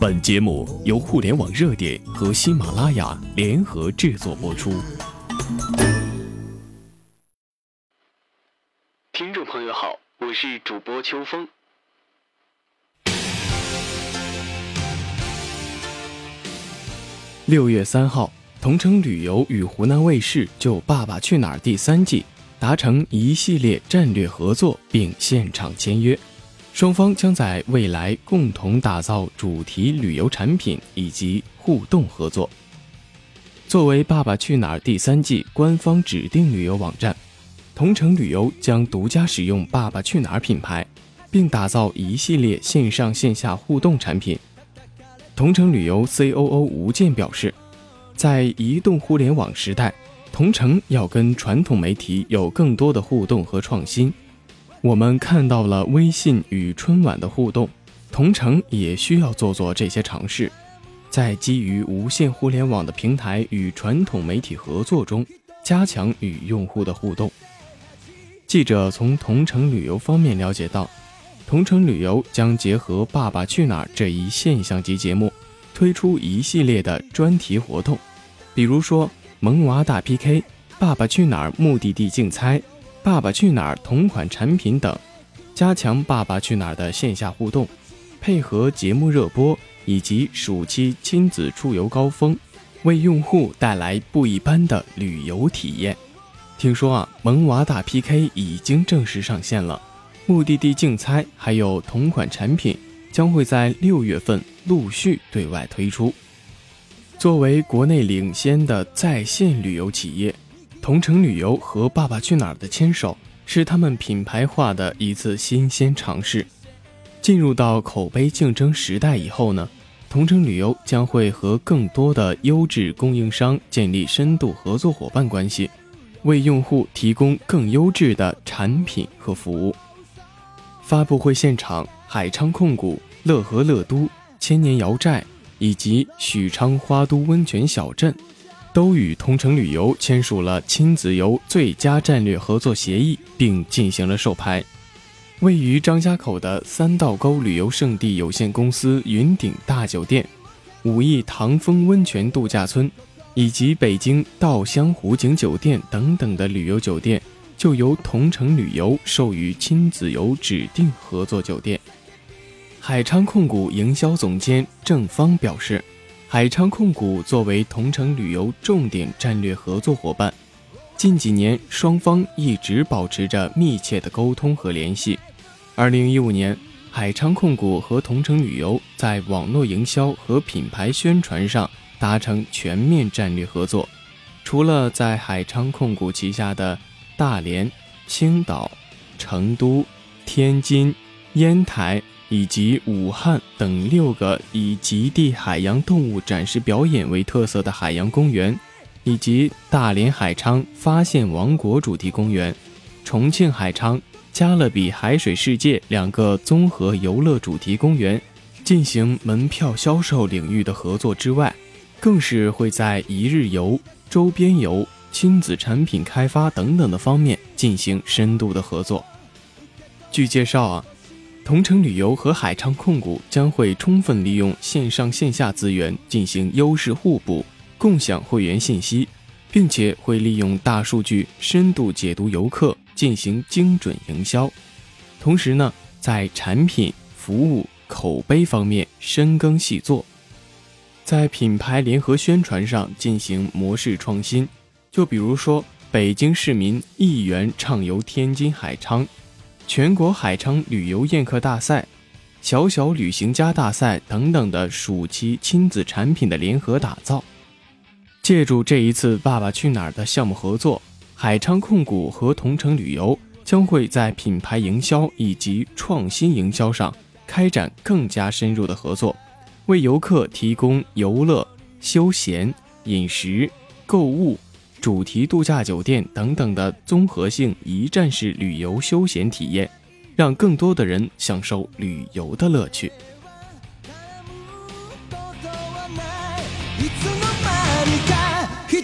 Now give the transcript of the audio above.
本节目由互联网热点和喜马拉雅联合制作播出。听众朋友好，我是主播秋风。六月三号，同城旅游与湖南卫视就《爸爸去哪儿》第三季达成一系列战略合作，并现场签约。双方将在未来共同打造主题旅游产品以及互动合作。作为《爸爸去哪儿》第三季官方指定旅游网站，同程旅游将独家使用“爸爸去哪儿”品牌，并打造一系列线上线下互动产品。同程旅游 C.O.O 吴健表示，在移动互联网时代，同程要跟传统媒体有更多的互动和创新。我们看到了微信与春晚的互动，同城也需要做做这些尝试，在基于无线互联网的平台与传统媒体合作中，加强与用户的互动。记者从同城旅游方面了解到，同城旅游将结合《爸爸去哪儿》这一现象级节目，推出一系列的专题活动，比如说萌娃大 PK、爸爸去哪儿目的地竞猜。《爸爸去哪儿》同款产品等，加强《爸爸去哪儿》的线下互动，配合节目热播以及暑期亲子出游高峰，为用户带来不一般的旅游体验。听说啊，萌娃大 PK 已经正式上线了，目的地竞猜还有同款产品将会在六月份陆续对外推出。作为国内领先的在线旅游企业。同程旅游和《爸爸去哪儿》的牵手，是他们品牌化的一次新鲜尝试。进入到口碑竞争时代以后呢，同程旅游将会和更多的优质供应商建立深度合作伙伴关系，为用户提供更优质的产品和服务。发布会现场，海昌控股、乐和乐都、千年瑶寨以及许昌花都温泉小镇。都与同程旅游签署了亲子游最佳战略合作协议，并进行了授牌。位于张家口的三道沟旅游胜地有限公司云顶大酒店、武义唐风温泉度假村，以及北京稻香湖景酒店等等的旅游酒店，就由同程旅游授予亲子游指定合作酒店。海昌控股营销总监郑芳表示。海昌控股作为同程旅游重点战略合作伙伴，近几年双方一直保持着密切的沟通和联系。二零一五年，海昌控股和同程旅游在网络营销和品牌宣传上达成全面战略合作。除了在海昌控股旗下的大连、青岛、成都、天津、烟台。以及武汉等六个以极地海洋动物展示表演为特色的海洋公园，以及大连海昌发现王国主题公园、重庆海昌加勒比海水世界两个综合游乐主题公园进行门票销售领域的合作之外，更是会在一日游、周边游、亲子产品开发等等的方面进行深度的合作。据介绍啊。同程旅游和海昌控股将会充分利用线上线下资源进行优势互补，共享会员信息，并且会利用大数据深度解读游客，进行精准营销。同时呢，在产品、服务、口碑方面深耕细作，在品牌联合宣传上进行模式创新。就比如说，北京市民一元畅游天津海昌。全国海昌旅游宴客大赛、小小旅行家大赛等等的暑期亲子产品的联合打造，借助这一次“爸爸去哪儿”的项目合作，海昌控股和同程旅游将会在品牌营销以及创新营销上开展更加深入的合作，为游客提供游乐、休闲、饮食、购物。主题度假酒店等等的综合性一站式旅游休闲体验，让更多的人享受旅游的乐趣。いつの間にか瞳